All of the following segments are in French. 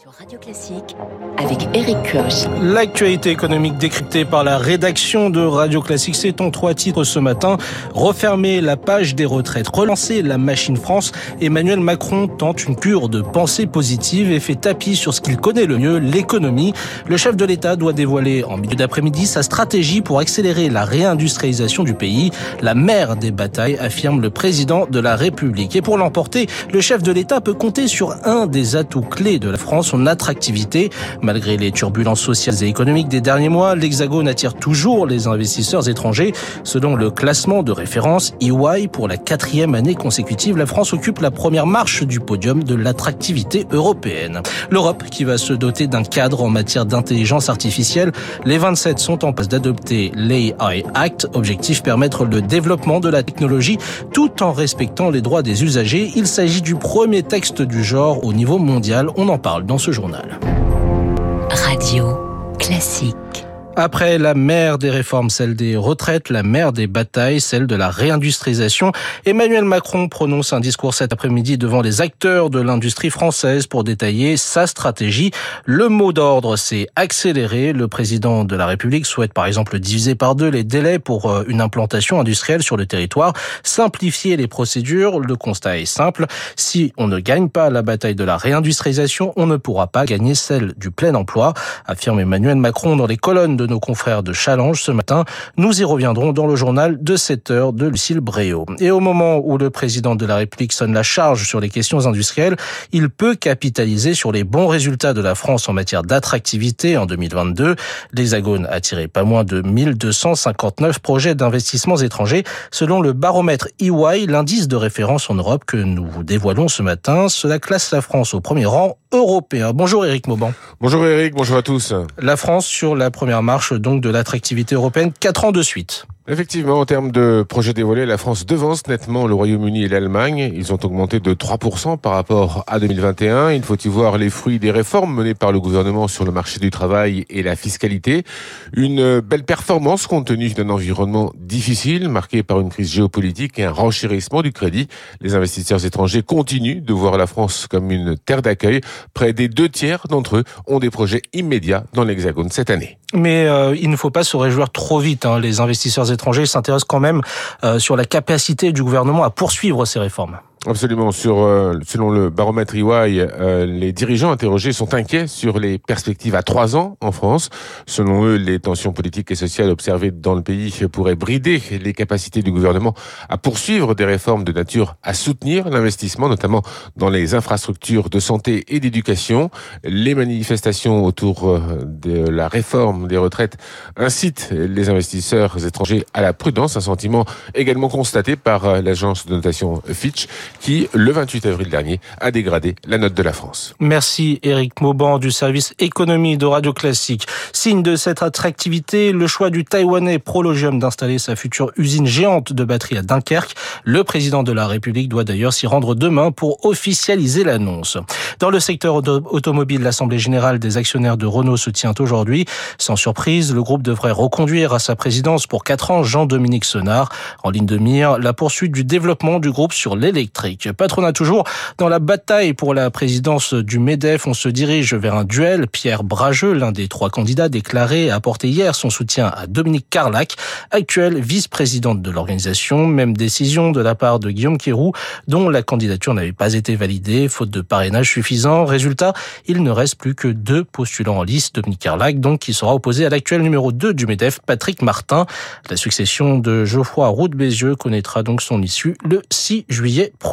Sur Radio Classique avec Eric. L'actualité économique décryptée par la rédaction de Radio Classique, c'est en trois titres ce matin. Refermer la page des retraites, relancer la machine France. Emmanuel Macron tente une cure de pensée positive et fait tapis sur ce qu'il connaît le mieux, l'économie. Le chef de l'État doit dévoiler en milieu d'après-midi sa stratégie pour accélérer la réindustrialisation du pays. La mère des batailles, affirme le président de la République. Et pour l'emporter, le chef de l'État peut compter sur un des atouts clés de la France, son attractivité. Malgré les turbulences sociales et économiques des derniers mois, l'Hexagone attire toujours les investisseurs étrangers. Selon le classement de référence EY, pour la quatrième année consécutive, la France occupe la première marche du podium de l'attractivité européenne. L'Europe qui va se doter d'un cadre en matière d'intelligence artificielle. Les 27 sont en passe d'adopter l'AI Act, objectif permettre le développement de la technologie tout en respectant les droits des usagers. Il s'agit du premier texte du genre au niveau mondial. On en parle dans ce journal. Radio Classique. Après la mère des réformes, celle des retraites, la mère des batailles, celle de la réindustrialisation, Emmanuel Macron prononce un discours cet après-midi devant les acteurs de l'industrie française pour détailler sa stratégie. Le mot d'ordre, c'est accélérer. Le président de la République souhaite par exemple diviser par deux les délais pour euh, une implantation industrielle sur le territoire, simplifier les procédures. Le constat est simple. Si on ne gagne pas la bataille de la réindustrialisation, on ne pourra pas gagner celle du plein emploi, affirme Emmanuel Macron dans les colonnes de nos confrères de Challenge ce matin. Nous y reviendrons dans le journal de 7 heures de Lucille Bréau. Et au moment où le président de la République sonne la charge sur les questions industrielles, il peut capitaliser sur les bons résultats de la France en matière d'attractivité en 2022. L'Hexagone a tiré pas moins de 1259 projets d'investissements étrangers selon le baromètre EY, l'indice de référence en Europe que nous vous dévoilons ce matin. Cela classe la France au premier rang européen. Bonjour Éric Mauban. Bonjour Eric, bonjour à tous. La France sur la première marche donc de l'attractivité européenne, quatre ans de suite. Effectivement, en termes de projets dévoilés, la France devance nettement le Royaume-Uni et l'Allemagne. Ils ont augmenté de 3% par rapport à 2021. Il faut y voir les fruits des réformes menées par le gouvernement sur le marché du travail et la fiscalité. Une belle performance compte tenu d'un environnement difficile, marqué par une crise géopolitique et un renchérissement du crédit. Les investisseurs étrangers continuent de voir la France comme une terre d'accueil. Près des deux tiers d'entre eux ont des projets immédiats dans l'Hexagone cette année. Mais euh, il ne faut pas se réjouir trop vite. Hein. Les investisseurs s'intéressent quand même euh, sur la capacité du gouvernement à poursuivre ces réformes. Absolument. Sur, euh, selon le baromètre EY, euh, les dirigeants interrogés sont inquiets sur les perspectives à trois ans en France. Selon eux, les tensions politiques et sociales observées dans le pays pourraient brider les capacités du gouvernement à poursuivre des réformes de nature à soutenir l'investissement, notamment dans les infrastructures de santé et d'éducation. Les manifestations autour euh, de la réforme des retraites incitent les investisseurs étrangers à la prudence, un sentiment également constaté par l'agence de notation Fitch qui, le 28 avril dernier, a dégradé la note de la France. Merci Eric Mauban du service économie de Radio Classique. Signe de cette attractivité, le choix du Taïwanais Prologium d'installer sa future usine géante de batteries à Dunkerque. Le président de la République doit d'ailleurs s'y rendre demain pour officialiser l'annonce. Dans le secteur automobile, l'Assemblée générale des actionnaires de Renault se tient aujourd'hui. Sans surprise, le groupe devrait reconduire à sa présidence pour quatre ans Jean-Dominique Senard. En ligne de mire, la poursuite du développement du groupe sur l'électrique électrique. Patronat toujours dans la bataille pour la présidence du MEDEF. On se dirige vers un duel. Pierre Brageux, l'un des trois candidats déclarés, a apporté hier son soutien à Dominique Carlac, actuelle vice-présidente de l'organisation. Même décision de la part de Guillaume Quérou, dont la candidature n'avait pas été validée, faute de parrainage suffisant. Résultat, il ne reste plus que deux postulants en liste. Dominique Carlac, donc, qui sera opposé à l'actuel numéro 2 du MEDEF, Patrick Martin. La succession de Geoffroy Roux Bézieux connaîtra donc son issue le 6 juillet prochain.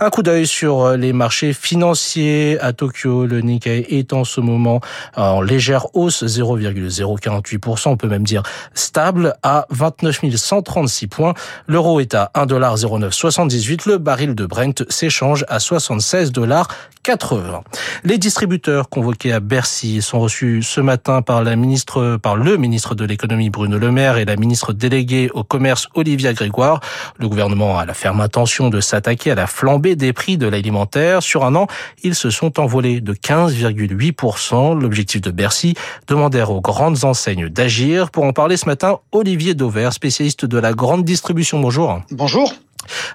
Un coup d'œil sur les marchés financiers à Tokyo. Le Nikkei est en ce moment en légère hausse, 0,048%, on peut même dire stable, à 29 136 points. L'euro est à 1,0978. Le baril de Brent s'échange à 76 dollars 80. Les distributeurs convoqués à Bercy sont reçus ce matin par la ministre, par le ministre de l'économie Bruno Le Maire et la ministre déléguée au commerce Olivia Grégoire. Le gouvernement a la ferme intention de s'attaquer à la flambée des prix de l'alimentaire. Sur un an, ils se sont envolés de 15,8%. L'objectif de Bercy, demander aux grandes enseignes d'agir. Pour en parler ce matin, Olivier Dauvert, spécialiste de la grande distribution. Bonjour. Bonjour.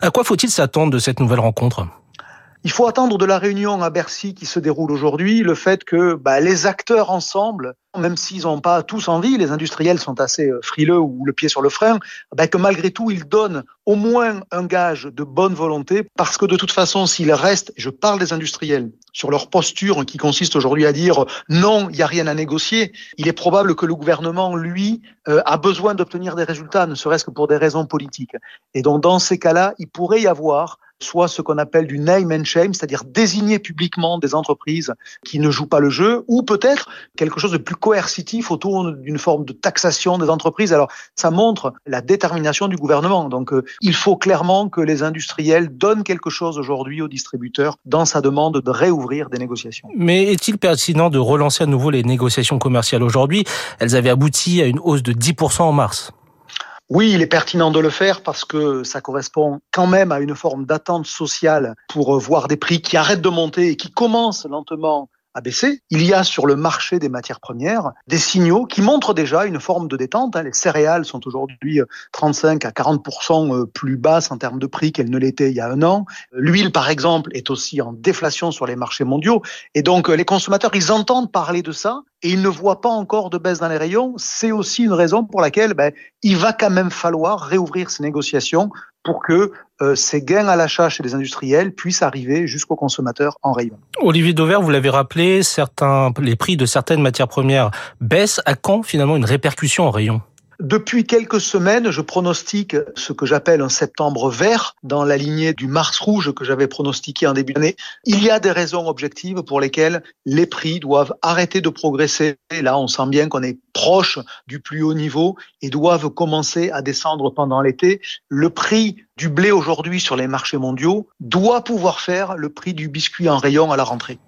À quoi faut-il s'attendre de cette nouvelle rencontre? Il faut attendre de la réunion à Bercy qui se déroule aujourd'hui le fait que bah, les acteurs ensemble, même s'ils n'ont pas tous envie, les industriels sont assez euh, frileux ou le pied sur le frein, bah, que malgré tout ils donnent au moins un gage de bonne volonté parce que de toute façon s'ils restent, je parle des industriels, sur leur posture qui consiste aujourd'hui à dire non, il n'y a rien à négocier, il est probable que le gouvernement, lui, euh, a besoin d'obtenir des résultats, ne serait-ce que pour des raisons politiques. Et donc dans ces cas-là, il pourrait y avoir soit ce qu'on appelle du name and shame, c'est-à-dire désigner publiquement des entreprises qui ne jouent pas le jeu, ou peut-être quelque chose de plus coercitif autour d'une forme de taxation des entreprises. Alors, ça montre la détermination du gouvernement. Donc, euh, il faut clairement que les industriels donnent quelque chose aujourd'hui aux distributeurs dans sa demande de réouvrir des négociations. Mais est-il pertinent de relancer à nouveau les négociations commerciales aujourd'hui? Elles avaient abouti à une hausse de 10% en mars. Oui, il est pertinent de le faire parce que ça correspond quand même à une forme d'attente sociale pour euh, voir des prix qui arrêtent de monter et qui commencent lentement Il y a sur le marché des matières premières des signaux qui montrent déjà une forme de détente. Hein. Les céréales sont aujourd'hui 35 euh, à 40% euh, plus basses en termes de prix qu'elles ne l'étaient il y a un an. L'huile, par exemple, est aussi en déflation sur les marchés mondiaux. Et donc, les consommateurs, ils entendent parler de ça et ils ne voient pas encore de baisse dans les rayons, c'est aussi une raison pour laquelle ben, il va quand même falloir réouvrir ces négociations pour que euh, ces gains à l'achat chez les industriels puissent arriver jusqu'aux consommateurs en rayon. Olivier Dauvert, vous l'avez rappelé, les prix de certaines matières premières baissent. À quand finalement une répercussion en rayon? Depuis quelques semaines, je pronostique ce que j'appelle un septembre vert dans la lignée du mars rouge que j'avais pronostiqué en début d'année. Il y a des raisons objectives pour lesquelles les prix doivent arrêter de progresser. Là, on sent bien qu'on est proche du plus haut niveau et doivent commencer à descendre pendant l'été. Le prix du blé aujourd'hui sur les marchés mondiaux doit pouvoir faire le prix du biscuit en rayon à la rentrée.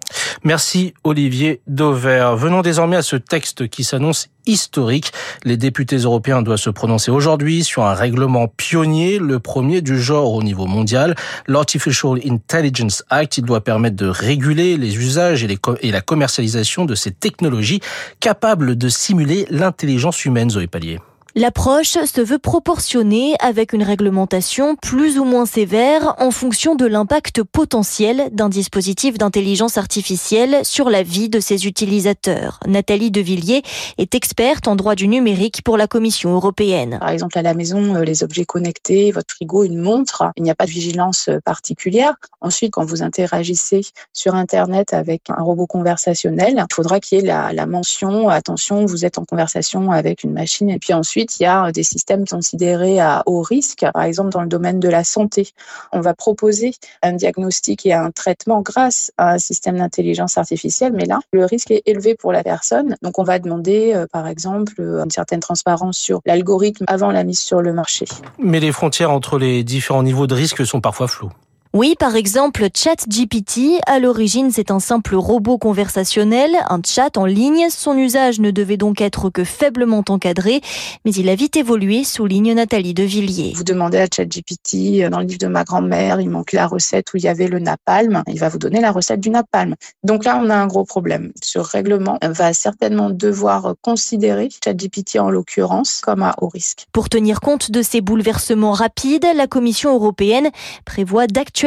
Merci Olivier Dauvert. Venons désormais à ce texte qui s'annonce historique. Les députés européens doivent se prononcer aujourd'hui sur un règlement pionnier, le premier du genre au niveau mondial, l'Artificial Intelligence Act. Il doit permettre de réguler les usages et, la commercialisation de ces technologies capables de simuler l'intelligence humaine, Zoé Pallier. L'approche se veut proportionnée avec une réglementation plus ou moins sévère en fonction de l'impact potentiel d'un dispositif d'intelligence artificielle sur la vie de ses utilisateurs. Nathalie Devilliers est experte en droit du numérique pour la Commission européenne. Par exemple, à la maison, euh, les objets connectés, votre frigo, une montre, il n'y a pas de vigilance euh, particulière. Ensuite, quand vous interagissez sur Internet avec un robot conversationnel, il faudra qu'il y ait la, mention, attention, vous êtes en conversation avec une machine. Et puis ensuite, il y a des systèmes considérés à haut risque, par exemple dans le domaine de la santé. On va proposer un diagnostic et un traitement grâce à un système d'intelligence artificielle, mais là, le risque est élevé pour la personne. Donc, on va demander, euh, par exemple, une certaine transparence sur l'algorithme avant la mise sur le marché. Mais les frontières entre les différents niveaux de risque sont parfois floues. Oui, par exemple, ChatGPT, à l'origine, c'est un simple robot conversationnel, un chat en ligne. Son usage ne devait donc être que faiblement encadré, mais il a vite évolué, souligne Nathalie Devilliers. Vous demandez à ChatGPT, euh, dans le livre de ma grand-mère, il manque la recette où il y avait le napalm. Il va vous donner la recette du napalm. Donc là, on a un gros problème. Ce règlement va certainement devoir considérer ChatGPT en l'occurrence comme à haut risque. Pour tenir compte de ces bouleversements rapides, la Commission européenne prévoit d'actualiser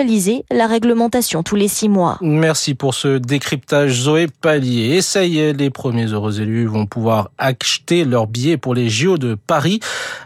la réglementation tous les six mois. Merci pour ce décryptage Zoé Pallier. Essaye, les premiers heureux élus vont pouvoir acheter leurs billets pour les JO de Paris.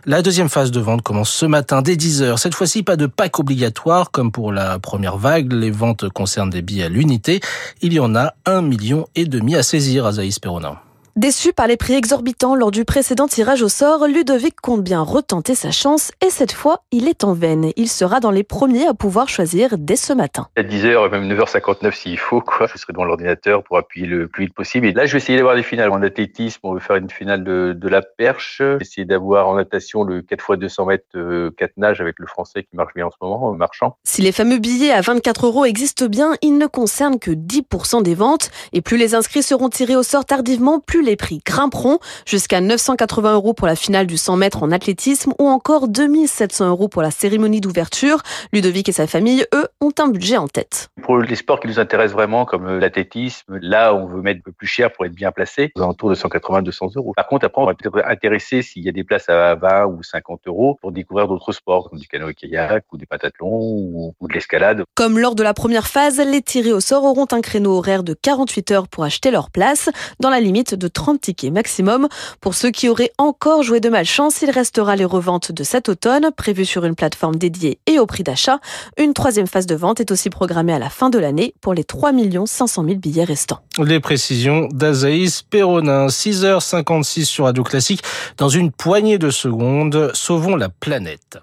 La deuxième phase de vente commence ce matin dès 10h. Cette fois-ci, pas de pack obligatoire comme pour la première vague. Les ventes concernent des billets à l'unité. Il y en a un million et demi à saisir, Azaïs Perronin. Déçu par les prix exorbitants lors du précédent tirage au sort, Ludovic compte bien retenter sa chance et cette fois, il est en veine. Il sera dans les premiers à pouvoir choisir dès ce matin. À 10h, même 9h59 s'il faut, quoi. Je serai devant l'ordinateur pour appuyer le plus vite possible. Et là, je vais essayer d'avoir des finales. En athlétisme, on veut faire une finale de, de la perche. Essayer d'avoir en natation le 4 x 200 mètres 4 euh, nages avec le français qui marche bien en ce moment, marchand. Si les fameux billets à 24 euros existent bien, ils ne concernent que 10% des ventes. Et plus les inscrits seront tirés au sort tardivement, plus les prix grimperont jusqu'à 980 euros pour la finale du 100 mètres en athlétisme ou encore 2700 euros pour la cérémonie d'ouverture. Ludovic et sa famille, eux, ont un budget en tête. Pour les sports qui nous intéressent vraiment, comme l'athlétisme, là, on veut mettre un peu plus cher pour être bien placé, aux alentours de 180-200 euros. Par contre, après, on va peut-être intéresser s'il y a des places à 20 ou 50 euros pour découvrir d'autres sports, comme du canoë-kayak ou du patathlon ou, ou de l'escalade. Comme lors de la première phase, les tirés au sort auront un créneau horaire de 48 heures pour acheter leur place, dans la limite de 30 tickets maximum. Pour ceux qui auraient encore joué de malchance, il restera les reventes de cet automne, prévues sur une plateforme dédiée et au prix d'achat. Une troisième phase de vente est aussi programmée à la fin de l'année pour les 3 500 000 billets restants. Les précisions d'Azaïs Perronin, 6h56 sur Radio Classique. Dans une poignée de secondes, sauvons la planète.